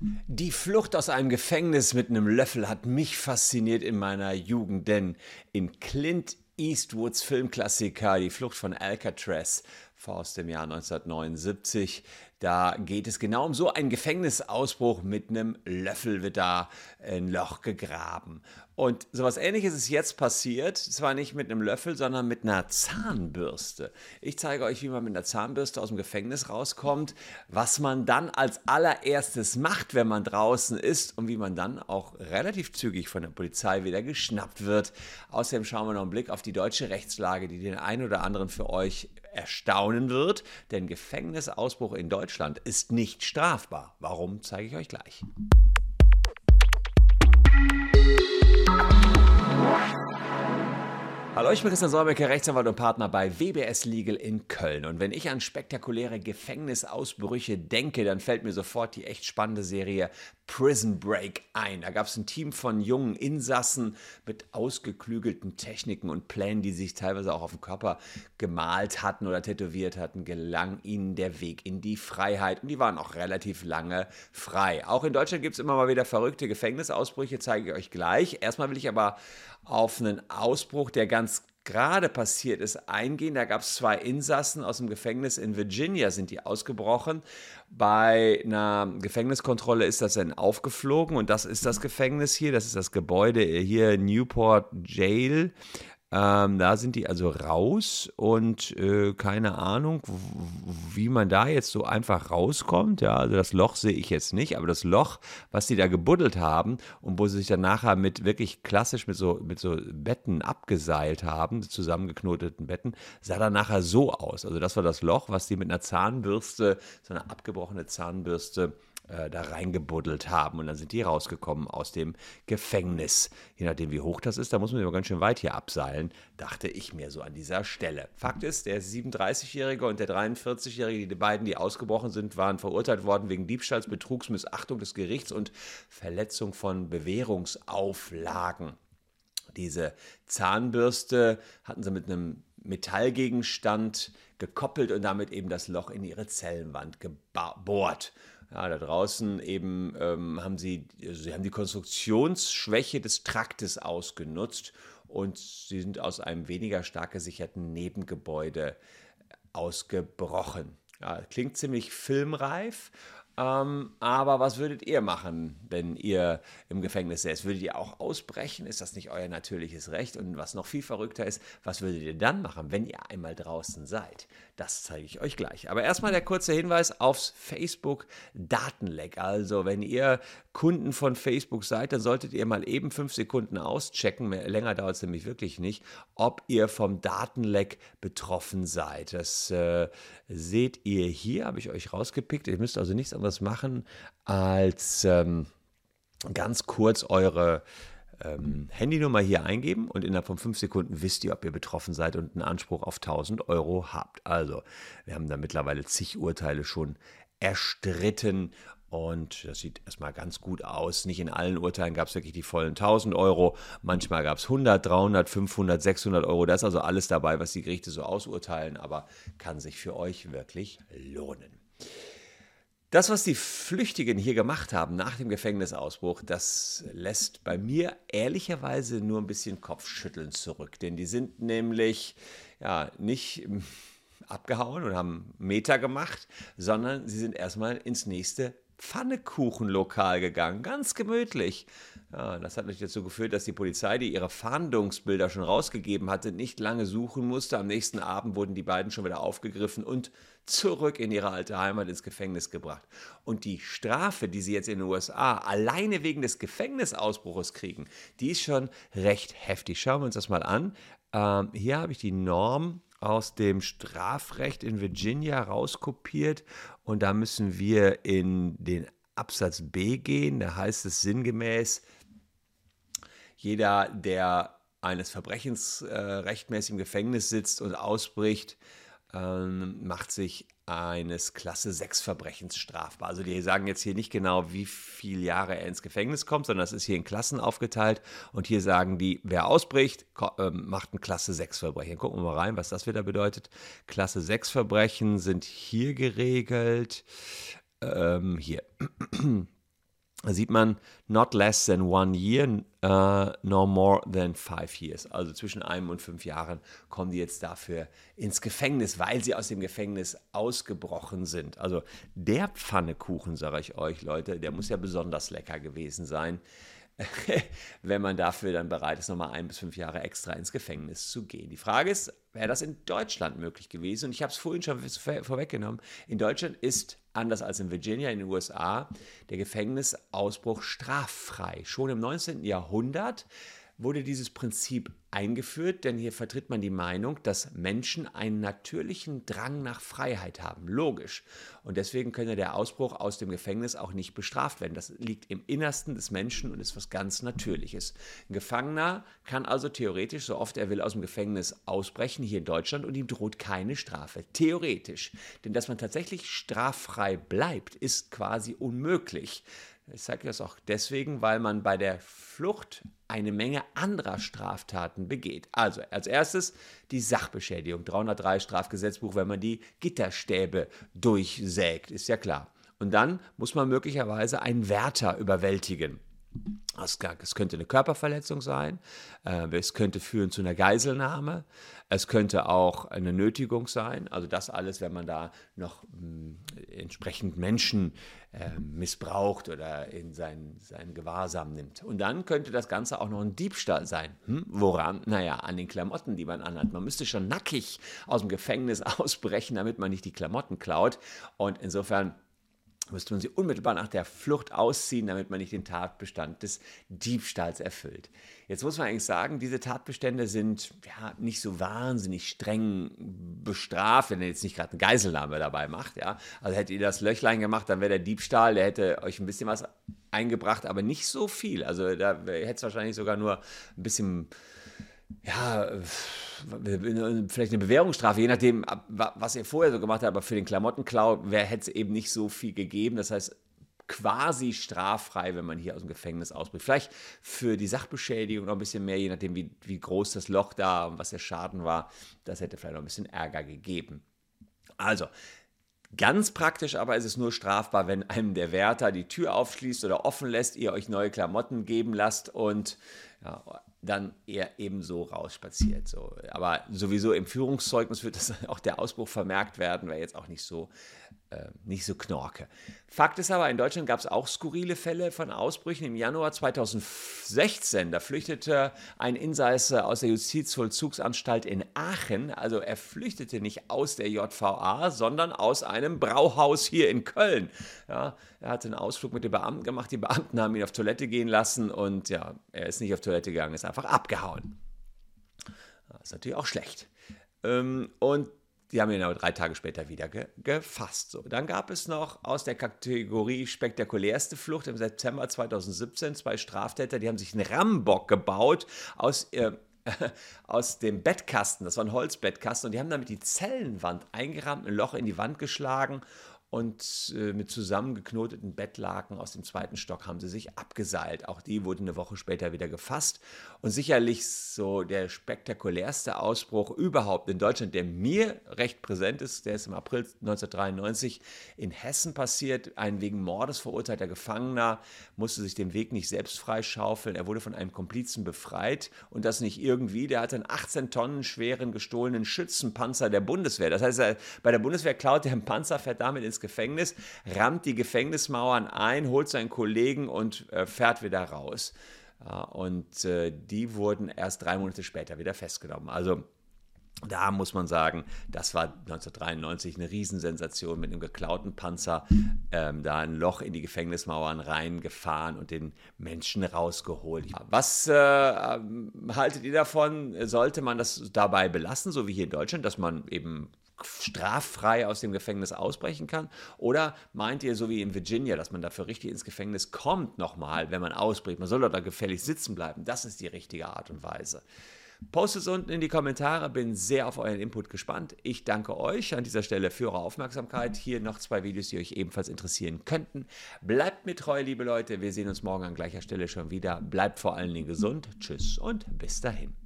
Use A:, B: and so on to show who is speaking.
A: Die Flucht aus einem Gefängnis mit einem Löffel hat mich fasziniert in meiner Jugend, denn in Clint Eastwoods Filmklassiker Die Flucht von Alcatraz aus dem Jahr 1979. Da geht es genau um so einen Gefängnisausbruch. Mit einem Löffel wird da ein Loch gegraben. Und sowas ähnliches ist jetzt passiert. Zwar nicht mit einem Löffel, sondern mit einer Zahnbürste. Ich zeige euch, wie man mit einer Zahnbürste aus dem Gefängnis rauskommt, was man dann als allererstes macht, wenn man draußen ist und wie man dann auch relativ zügig von der Polizei wieder geschnappt wird. Außerdem schauen wir noch einen Blick auf die deutsche Rechtslage, die den einen oder anderen für euch erstaunen wird, denn Gefängnisausbruch in Deutschland ist nicht strafbar. Warum zeige ich euch gleich. Hallo, ich bin Christian Solmecke, Rechtsanwalt und Partner bei WBS Legal in Köln. Und wenn ich an spektakuläre Gefängnisausbrüche denke, dann fällt mir sofort die echt spannende Serie Prison Break ein. Da gab es ein Team von jungen Insassen mit ausgeklügelten Techniken und Plänen, die sich teilweise auch auf dem Körper gemalt hatten oder tätowiert hatten, gelang ihnen der Weg in die Freiheit. Und die waren auch relativ lange frei. Auch in Deutschland gibt es immer mal wieder verrückte Gefängnisausbrüche, zeige ich euch gleich. Erstmal will ich aber auf einen Ausbruch, der ganz gerade passiert ist, eingehen. Da gab es zwei Insassen aus dem Gefängnis in Virginia, sind die ausgebrochen. Bei einer Gefängniskontrolle ist das dann aufgeflogen und das ist das Gefängnis hier, das ist das Gebäude hier, Newport Jail. Ähm, da sind die also raus und äh, keine Ahnung, wie man da jetzt so einfach rauskommt. Ja, also das Loch sehe ich jetzt nicht, aber das Loch, was die da gebuddelt haben und wo sie sich dann nachher mit wirklich klassisch mit so, mit so Betten abgeseilt haben, zusammengeknoteten Betten, sah dann nachher so aus. Also das war das Loch, was die mit einer Zahnbürste, so eine abgebrochene Zahnbürste, äh, da reingebuddelt haben. Und dann sind die rausgekommen aus dem Gefängnis. Je nachdem, wie hoch das ist, da muss man aber ganz schön weit hier abseilen, dachte ich mir so an dieser Stelle. Fakt ist, der 37-Jährige und der 43-Jährige, die beiden, die ausgebrochen sind, waren verurteilt worden wegen Diebstahls, Betrugs, Missachtung des Gerichts und Verletzung von Bewährungsauflagen. Diese Zahnbürste hatten sie mit einem Metallgegenstand gekoppelt und damit eben das Loch in ihre Zellenwand gebohrt. Ja, da draußen eben ähm, haben sie, also sie haben die Konstruktionsschwäche des Traktes ausgenutzt und sie sind aus einem weniger stark gesicherten Nebengebäude ausgebrochen. Ja, klingt ziemlich filmreif ähm, aber was würdet ihr machen, wenn ihr im Gefängnis säßt? Würdet ihr auch ausbrechen? Ist das nicht euer natürliches Recht? Und was noch viel verrückter ist, was würdet ihr dann machen, wenn ihr einmal draußen seid? Das zeige ich euch gleich. Aber erstmal der kurze Hinweis aufs Facebook Datenleck. Also, wenn ihr Kunden von Facebook seid, dann solltet ihr mal eben fünf Sekunden auschecken. Länger dauert es nämlich wirklich nicht, ob ihr vom Datenleck betroffen seid. Das äh, seht ihr hier, habe ich euch rausgepickt. Ihr müsst also nichts anderes machen, als ähm, ganz kurz eure ähm, Handynummer hier eingeben und innerhalb von fünf Sekunden wisst ihr, ob ihr betroffen seid und einen Anspruch auf 1000 Euro habt. Also, wir haben da mittlerweile zig Urteile schon erstritten und das sieht erstmal ganz gut aus. Nicht in allen Urteilen gab es wirklich die vollen 1000 Euro. Manchmal gab es 100, 300, 500, 600 Euro. Da ist also alles dabei, was die Gerichte so ausurteilen, aber kann sich für euch wirklich lohnen. Das, was die Flüchtigen hier gemacht haben nach dem Gefängnisausbruch, das lässt bei mir ehrlicherweise nur ein bisschen Kopfschütteln zurück. Denn die sind nämlich ja nicht abgehauen und haben Meter gemacht, sondern sie sind erstmal ins nächste Pfannekuchenlokal gegangen, ganz gemütlich. Ja, das hat natürlich dazu geführt, dass die Polizei, die ihre Fahndungsbilder schon rausgegeben hatte, nicht lange suchen musste. Am nächsten Abend wurden die beiden schon wieder aufgegriffen und zurück in ihre alte Heimat ins Gefängnis gebracht. Und die Strafe, die sie jetzt in den USA alleine wegen des Gefängnisausbruches kriegen, die ist schon recht heftig. Schauen wir uns das mal an. Ähm, hier habe ich die Norm aus dem Strafrecht in Virginia rauskopiert und da müssen wir in den Absatz B gehen. Da heißt es sinngemäß, jeder, der eines Verbrechens äh, rechtmäßig im Gefängnis sitzt und ausbricht, ähm, macht sich eines Klasse 6 Verbrechens strafbar. Also die sagen jetzt hier nicht genau, wie viele Jahre er ins Gefängnis kommt, sondern das ist hier in Klassen aufgeteilt und hier sagen die, wer ausbricht, ähm, macht ein Klasse 6 Verbrechen. Gucken wir mal rein, was das wieder bedeutet. Klasse 6 Verbrechen sind hier geregelt. Ähm, hier. Da sieht man not less than one year, uh, nor more than five years. Also zwischen einem und fünf Jahren kommen die jetzt dafür ins Gefängnis, weil sie aus dem Gefängnis ausgebrochen sind. Also der Pfannekuchen, sage ich euch, Leute, der muss ja besonders lecker gewesen sein. wenn man dafür dann bereit ist, nochmal ein bis fünf Jahre extra ins Gefängnis zu gehen. Die Frage ist, wäre das in Deutschland möglich gewesen? Und ich habe es vorhin schon vorweggenommen. In Deutschland ist, anders als in Virginia, in den USA, der Gefängnisausbruch straffrei. Schon im 19. Jahrhundert wurde dieses Prinzip eingeführt, denn hier vertritt man die Meinung, dass Menschen einen natürlichen Drang nach Freiheit haben. Logisch. Und deswegen könne der Ausbruch aus dem Gefängnis auch nicht bestraft werden. Das liegt im Innersten des Menschen und ist was ganz Natürliches. Ein Gefangener kann also theoretisch, so oft er will, aus dem Gefängnis ausbrechen hier in Deutschland und ihm droht keine Strafe. Theoretisch. Denn dass man tatsächlich straffrei bleibt, ist quasi unmöglich. Ich sage das auch deswegen, weil man bei der Flucht eine Menge anderer Straftaten begeht. Also als erstes die Sachbeschädigung, 303 Strafgesetzbuch, wenn man die Gitterstäbe durchsägt, ist ja klar. Und dann muss man möglicherweise einen Wärter überwältigen. Es könnte eine Körperverletzung sein, äh, es könnte führen zu einer Geiselnahme, es könnte auch eine Nötigung sein. Also das alles, wenn man da noch hm, entsprechend Menschen äh, missbraucht oder in sein, sein Gewahrsam nimmt. Und dann könnte das Ganze auch noch ein Diebstahl sein. Hm? Woran? Naja, an den Klamotten, die man anhat. Man müsste schon nackig aus dem Gefängnis ausbrechen, damit man nicht die Klamotten klaut. Und insofern müsste man sie unmittelbar nach der Flucht ausziehen, damit man nicht den Tatbestand des Diebstahls erfüllt. Jetzt muss man eigentlich sagen, diese Tatbestände sind ja nicht so wahnsinnig streng bestraft, wenn ihr jetzt nicht gerade eine Geiselnahme dabei macht. Ja? Also hättet ihr das Löchlein gemacht, dann wäre der Diebstahl, der hätte euch ein bisschen was eingebracht, aber nicht so viel. Also da hätte es wahrscheinlich sogar nur ein bisschen ja, vielleicht eine Bewährungsstrafe, je nachdem, was ihr vorher so gemacht habt, aber für den Klamottenklau hätte es eben nicht so viel gegeben. Das heißt, quasi straffrei, wenn man hier aus dem Gefängnis ausbricht. Vielleicht für die Sachbeschädigung noch ein bisschen mehr, je nachdem, wie, wie groß das Loch da und was der Schaden war. Das hätte vielleicht noch ein bisschen Ärger gegeben. Also, Ganz praktisch aber ist es nur strafbar, wenn einem der Wärter die Tür aufschließt oder offen lässt, ihr euch neue Klamotten geben lasst und ja, dann eher ebenso rausspaziert. So. Aber sowieso im Führungszeugnis wird das auch der Ausbruch vermerkt werden, wäre jetzt auch nicht so äh, nicht so knorke. Fakt ist aber, in Deutschland gab es auch skurrile Fälle von Ausbrüchen. Im Januar 2016, da flüchtete ein Insasse aus der Justizvollzugsanstalt in Aachen. Also er flüchtete nicht aus der JVA, sondern aus einem Brauhaus hier in Köln. Ja, er hatte einen Ausflug mit den Beamten gemacht. Die Beamten haben ihn auf Toilette gehen lassen und ja, er ist nicht auf Toilette gegangen, ist einfach abgehauen. Das ist natürlich auch schlecht. Ähm, und die haben ihn aber drei Tage später wieder ge gefasst. So, dann gab es noch aus der Kategorie spektakulärste Flucht im September 2017 zwei Straftäter, die haben sich einen Rambock gebaut aus, äh, aus dem Bettkasten. Das war ein Holzbettkasten und die haben damit die Zellenwand eingerahmt, ein Loch in die Wand geschlagen und äh, mit zusammengeknoteten Bettlaken aus dem zweiten Stock haben sie sich abgeseilt. Auch die wurden eine Woche später wieder gefasst. Und sicherlich so der spektakulärste Ausbruch überhaupt in Deutschland, der mir recht präsent ist, der ist im April 1993 in Hessen passiert. Ein wegen Mordes verurteilter Gefangener musste sich den Weg nicht selbst freischaufeln. Er wurde von einem Komplizen befreit und das nicht irgendwie. Der hatte einen 18 Tonnen schweren gestohlenen Schützenpanzer der Bundeswehr. Das heißt, bei der Bundeswehr klaut er einen Panzer, fährt damit ins Gefängnis, rammt die Gefängnismauern ein, holt seinen Kollegen und äh, fährt wieder raus. Ja, und äh, die wurden erst drei Monate später wieder festgenommen. Also da muss man sagen, das war 1993 eine Riesensensation mit einem geklauten Panzer, ähm, da ein Loch in die Gefängnismauern reingefahren und den Menschen rausgeholt. Was äh, haltet ihr davon? Sollte man das dabei belassen, so wie hier in Deutschland, dass man eben straffrei aus dem Gefängnis ausbrechen kann? Oder meint ihr, so wie in Virginia, dass man dafür richtig ins Gefängnis kommt nochmal, wenn man ausbricht? Man soll doch da gefällig sitzen bleiben. Das ist die richtige Art und Weise. Postet es unten in die Kommentare, bin sehr auf euren Input gespannt. Ich danke euch an dieser Stelle für eure Aufmerksamkeit. Hier noch zwei Videos, die euch ebenfalls interessieren könnten. Bleibt mir treu, liebe Leute. Wir sehen uns morgen an gleicher Stelle schon wieder. Bleibt vor allen Dingen gesund. Tschüss und bis dahin.